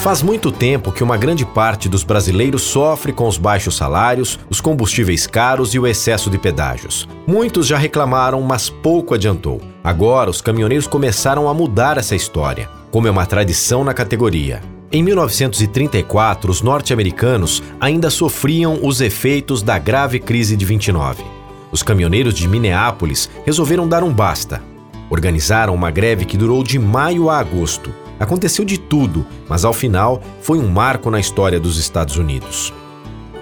Faz muito tempo que uma grande parte dos brasileiros sofre com os baixos salários, os combustíveis caros e o excesso de pedágios. Muitos já reclamaram, mas pouco adiantou. Agora, os caminhoneiros começaram a mudar essa história, como é uma tradição na categoria. Em 1934, os norte-americanos ainda sofriam os efeitos da grave crise de 29. Os caminhoneiros de Minneapolis resolveram dar um basta. Organizaram uma greve que durou de maio a agosto. Aconteceu de tudo, mas ao final foi um marco na história dos Estados Unidos.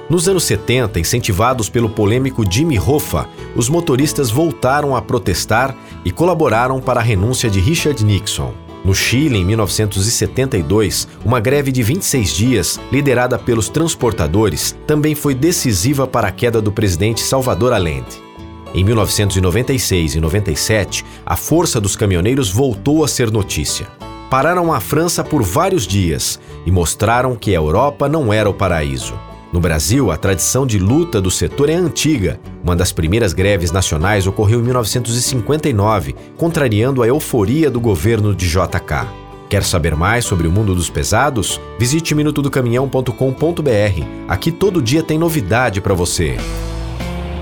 Nos anos 70, incentivados pelo polêmico Jimmy Hoffa, os motoristas voltaram a protestar e colaboraram para a renúncia de Richard Nixon. No Chile, em 1972, uma greve de 26 dias, liderada pelos transportadores, também foi decisiva para a queda do presidente Salvador Allende. Em 1996 e 97, a força dos caminhoneiros voltou a ser notícia. Pararam a França por vários dias e mostraram que a Europa não era o paraíso. No Brasil, a tradição de luta do setor é antiga. Uma das primeiras greves nacionais ocorreu em 1959, contrariando a euforia do governo de JK. Quer saber mais sobre o mundo dos pesados? Visite minutodocaminhão.com.br. Aqui todo dia tem novidade para você.